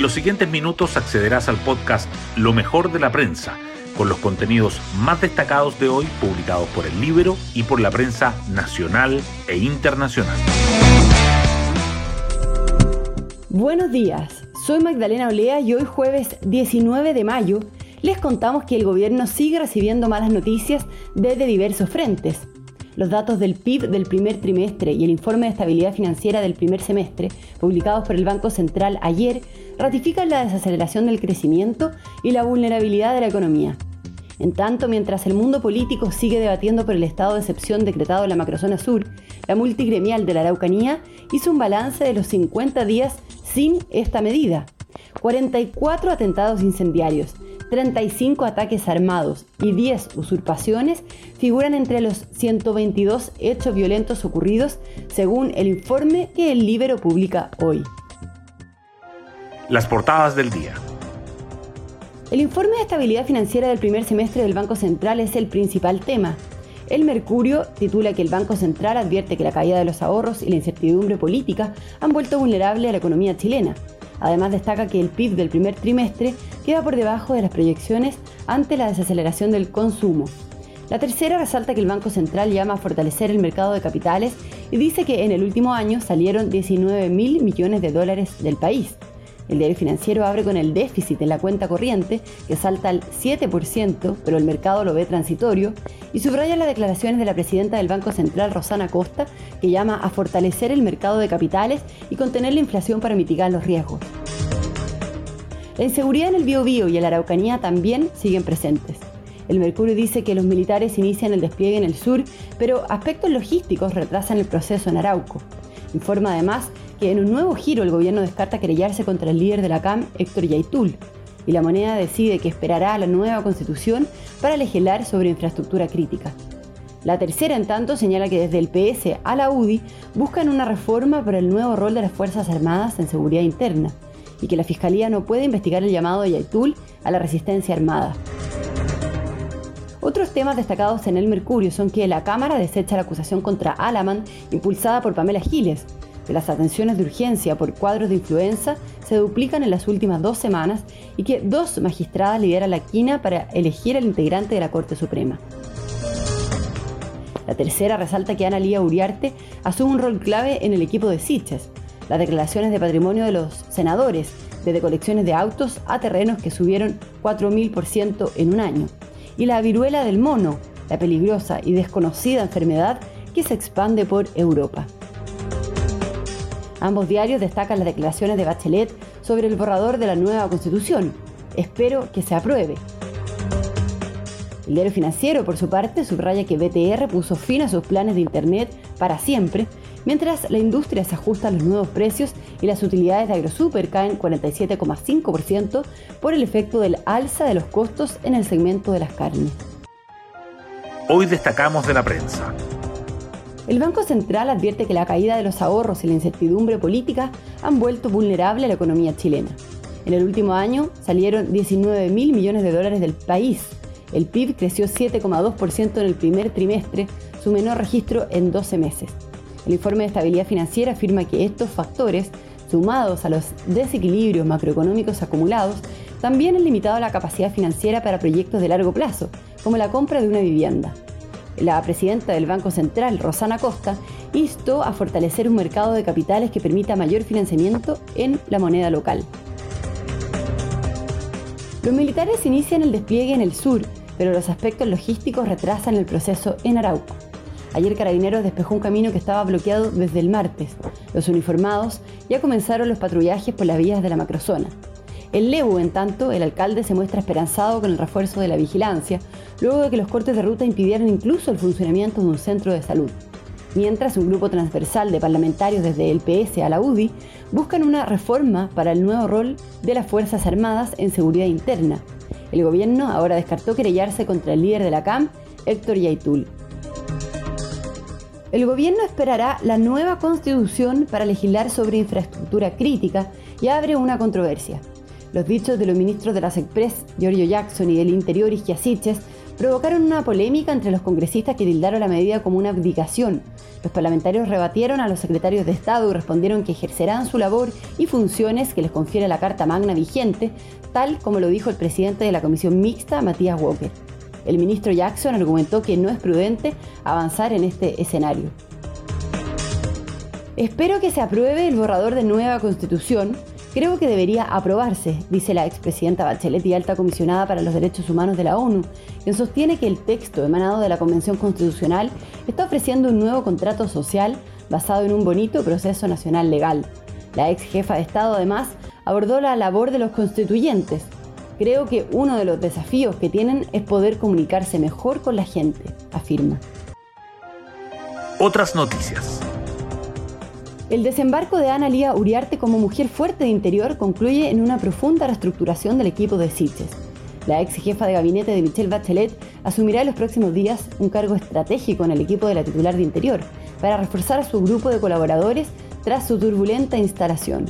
En los siguientes minutos accederás al podcast Lo mejor de la prensa, con los contenidos más destacados de hoy publicados por el libro y por la prensa nacional e internacional. Buenos días, soy Magdalena Olea y hoy jueves 19 de mayo les contamos que el gobierno sigue recibiendo malas noticias desde diversos frentes. Los datos del PIB del primer trimestre y el informe de estabilidad financiera del primer semestre, publicados por el Banco Central ayer, ratifican la desaceleración del crecimiento y la vulnerabilidad de la economía. En tanto, mientras el mundo político sigue debatiendo por el estado de excepción decretado en la macrozona sur, la multigremial de la Araucanía hizo un balance de los 50 días sin esta medida. 44 atentados incendiarios, 35 ataques armados y 10 usurpaciones figuran entre los 122 hechos violentos ocurridos según el informe que el Libero publica hoy. Las portadas del día. El informe de estabilidad financiera del primer semestre del Banco Central es el principal tema. El Mercurio titula que el Banco Central advierte que la caída de los ahorros y la incertidumbre política han vuelto vulnerable a la economía chilena. Además destaca que el PIB del primer trimestre queda por debajo de las proyecciones ante la desaceleración del consumo. La tercera resalta que el Banco Central llama a fortalecer el mercado de capitales y dice que en el último año salieron 19 mil millones de dólares del país. El diario financiero abre con el déficit en la cuenta corriente, que salta al 7%, pero el mercado lo ve transitorio, y subraya las declaraciones de la presidenta del Banco Central, Rosana Costa, que llama a fortalecer el mercado de capitales y contener la inflación para mitigar los riesgos. La inseguridad en el Biobío y en la Araucanía también siguen presentes. El Mercurio dice que los militares inician el despliegue en el sur, pero aspectos logísticos retrasan el proceso en Arauco. Informa además que en un nuevo giro el gobierno descarta querellarse contra el líder de la CAM, Héctor Yaitul, y la moneda decide que esperará a la nueva constitución para legislar sobre infraestructura crítica. La tercera, en tanto, señala que desde el PS a la UDI buscan una reforma para el nuevo rol de las Fuerzas Armadas en seguridad interna y que la Fiscalía no puede investigar el llamado de Yaitul a la resistencia armada. Otros temas destacados en el Mercurio son que la Cámara desecha la acusación contra Alaman impulsada por Pamela Giles, las atenciones de urgencia por cuadros de influenza se duplican en las últimas dos semanas y que dos magistradas lideran la quina para elegir al integrante de la Corte Suprema. La tercera resalta que Ana Lía Uriarte asume un rol clave en el equipo de Siches, las declaraciones de patrimonio de los senadores, desde colecciones de autos a terrenos que subieron 4.000% en un año, y la viruela del mono, la peligrosa y desconocida enfermedad que se expande por Europa. Ambos diarios destacan las declaraciones de Bachelet sobre el borrador de la nueva constitución. Espero que se apruebe. El diario financiero, por su parte, subraya que BTR puso fin a sus planes de Internet para siempre, mientras la industria se ajusta a los nuevos precios y las utilidades de AgroSuper caen 47,5% por el efecto del alza de los costos en el segmento de las carnes. Hoy destacamos de la prensa. El Banco Central advierte que la caída de los ahorros y la incertidumbre política han vuelto vulnerable a la economía chilena. En el último año salieron 19 mil millones de dólares del país. El PIB creció 7,2% en el primer trimestre, su menor registro en 12 meses. El informe de estabilidad financiera afirma que estos factores, sumados a los desequilibrios macroeconómicos acumulados, también han limitado la capacidad financiera para proyectos de largo plazo, como la compra de una vivienda la presidenta del Banco Central, Rosana Costa, instó a fortalecer un mercado de capitales que permita mayor financiamiento en la moneda local. Los militares inician el despliegue en el sur, pero los aspectos logísticos retrasan el proceso en Arauco. Ayer Carabineros despejó un camino que estaba bloqueado desde el martes. Los uniformados ya comenzaron los patrullajes por las vías de la macrozona. El Lebu, en tanto, el alcalde se muestra esperanzado con el refuerzo de la vigilancia, luego de que los cortes de ruta impidieran incluso el funcionamiento de un centro de salud. Mientras un grupo transversal de parlamentarios desde el PS a la UDI buscan una reforma para el nuevo rol de las Fuerzas Armadas en seguridad interna. El gobierno ahora descartó querellarse contra el líder de la CAM, Héctor Yaitul. El gobierno esperará la nueva constitución para legislar sobre infraestructura crítica y abre una controversia. Los dichos de los ministros de las Express, Giorgio Jackson, y del Interior, Isquiasiches, provocaron una polémica entre los congresistas que tildaron la medida como una abdicación. Los parlamentarios rebatieron a los secretarios de Estado y respondieron que ejercerán su labor y funciones que les confiere la Carta Magna vigente, tal como lo dijo el presidente de la Comisión Mixta, Matías Walker. El ministro Jackson argumentó que no es prudente avanzar en este escenario. Espero que se apruebe el borrador de nueva constitución, Creo que debería aprobarse, dice la expresidenta Bachelet y alta comisionada para los derechos humanos de la ONU, quien sostiene que el texto emanado de la Convención Constitucional está ofreciendo un nuevo contrato social basado en un bonito proceso nacional legal. La ex jefa de Estado además abordó la labor de los constituyentes. Creo que uno de los desafíos que tienen es poder comunicarse mejor con la gente, afirma. Otras noticias. El desembarco de Ana Lía Uriarte como mujer fuerte de interior concluye en una profunda reestructuración del equipo de Siches. La ex jefa de gabinete de Michelle Bachelet asumirá en los próximos días un cargo estratégico en el equipo de la titular de Interior para reforzar a su grupo de colaboradores tras su turbulenta instalación.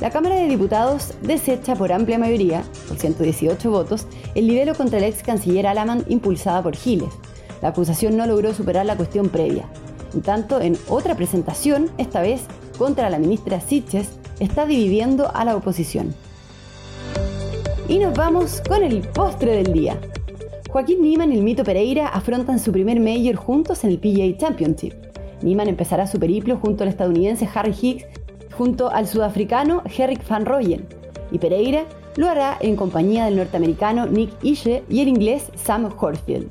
La Cámara de Diputados desecha por amplia mayoría, por 118 votos, el libelo contra el ex canciller Alaman impulsada por Giles. La acusación no logró superar la cuestión previa. En tanto, en otra presentación, esta vez contra la ministra Siches, está dividiendo a la oposición. Y nos vamos con el postre del día. Joaquín Niman y el Mito Pereira afrontan su primer Major juntos en el PGA Championship. Niman empezará su periplo junto al estadounidense Harry Hicks, junto al sudafricano Herrick Van Rooyen, y Pereira lo hará en compañía del norteamericano Nick Ishe y el inglés Sam Horfield.